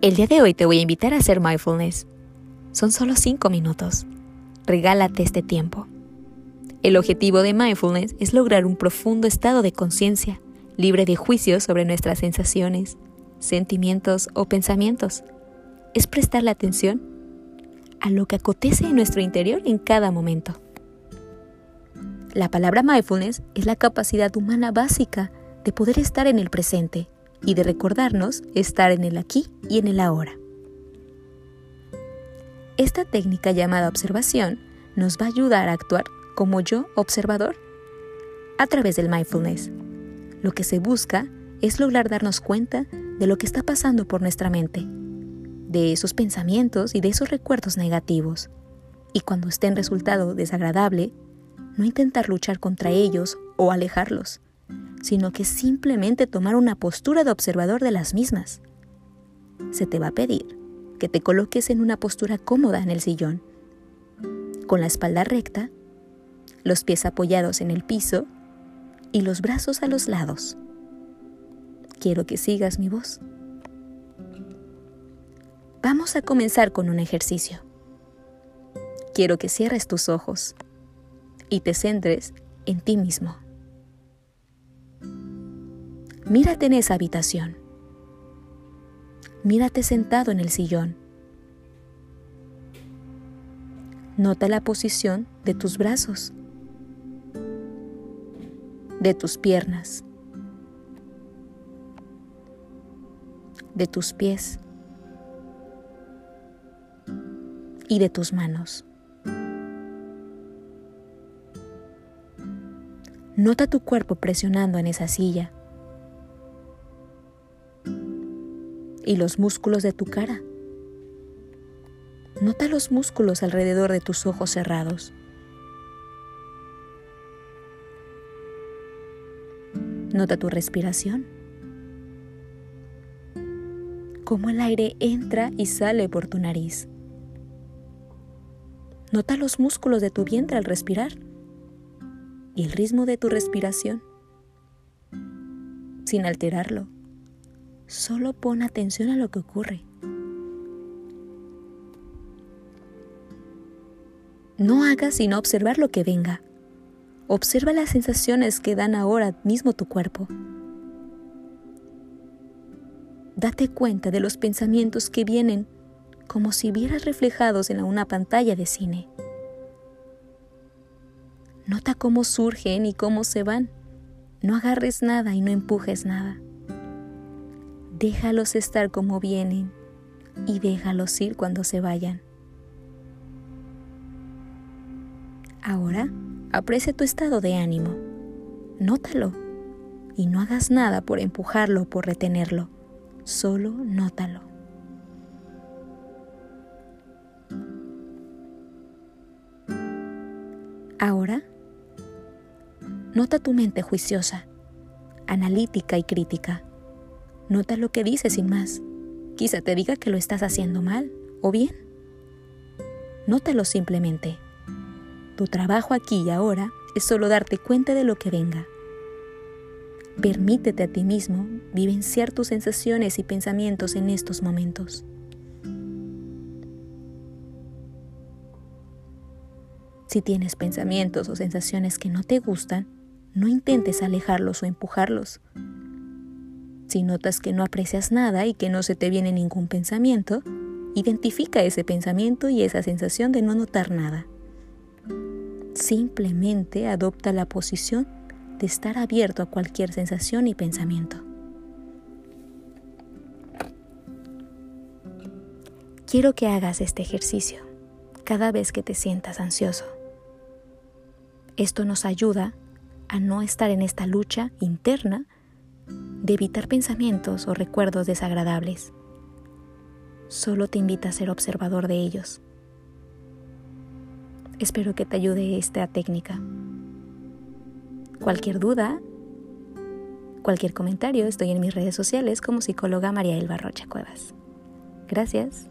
El día de hoy te voy a invitar a hacer mindfulness. Son solo 5 minutos. Regálate este tiempo. El objetivo de mindfulness es lograr un profundo estado de conciencia, libre de juicios sobre nuestras sensaciones, sentimientos o pensamientos. Es prestarle atención a lo que acontece en nuestro interior en cada momento. La palabra mindfulness es la capacidad humana básica de poder estar en el presente y de recordarnos estar en el aquí y en el ahora. Esta técnica llamada observación nos va a ayudar a actuar como yo observador a través del mindfulness. Lo que se busca es lograr darnos cuenta de lo que está pasando por nuestra mente, de esos pensamientos y de esos recuerdos negativos. Y cuando estén resultado desagradable, no intentar luchar contra ellos o alejarlos, sino que simplemente tomar una postura de observador de las mismas. Se te va a pedir que te coloques en una postura cómoda en el sillón, con la espalda recta, los pies apoyados en el piso y los brazos a los lados. Quiero que sigas mi voz. Vamos a comenzar con un ejercicio. Quiero que cierres tus ojos y te centres en ti mismo. Mírate en esa habitación. Mírate sentado en el sillón. Nota la posición de tus brazos, de tus piernas, de tus pies y de tus manos. Nota tu cuerpo presionando en esa silla. Y los músculos de tu cara. Nota los músculos alrededor de tus ojos cerrados. Nota tu respiración. Cómo el aire entra y sale por tu nariz. Nota los músculos de tu vientre al respirar y el ritmo de tu respiración sin alterarlo. Solo pon atención a lo que ocurre. No hagas sino observar lo que venga. Observa las sensaciones que dan ahora mismo tu cuerpo. Date cuenta de los pensamientos que vienen como si vieras reflejados en una pantalla de cine. Nota cómo surgen y cómo se van. No agarres nada y no empujes nada. Déjalos estar como vienen y déjalos ir cuando se vayan. Ahora, aprecia tu estado de ánimo. Nótalo y no hagas nada por empujarlo o por retenerlo. Solo nótalo. Ahora, nota tu mente juiciosa, analítica y crítica. Nota lo que dice sin más. Quizá te diga que lo estás haciendo mal o bien. Nótalo simplemente. Tu trabajo aquí y ahora es solo darte cuenta de lo que venga. Permítete a ti mismo vivenciar tus sensaciones y pensamientos en estos momentos. Si tienes pensamientos o sensaciones que no te gustan, no intentes alejarlos o empujarlos. Si notas que no aprecias nada y que no se te viene ningún pensamiento, identifica ese pensamiento y esa sensación de no notar nada. Simplemente adopta la posición de estar abierto a cualquier sensación y pensamiento. Quiero que hagas este ejercicio cada vez que te sientas ansioso. Esto nos ayuda a no estar en esta lucha interna de evitar pensamientos o recuerdos desagradables. Solo te invita a ser observador de ellos. Espero que te ayude esta técnica. Cualquier duda, cualquier comentario, estoy en mis redes sociales como psicóloga María Elba Rocha Cuevas. Gracias.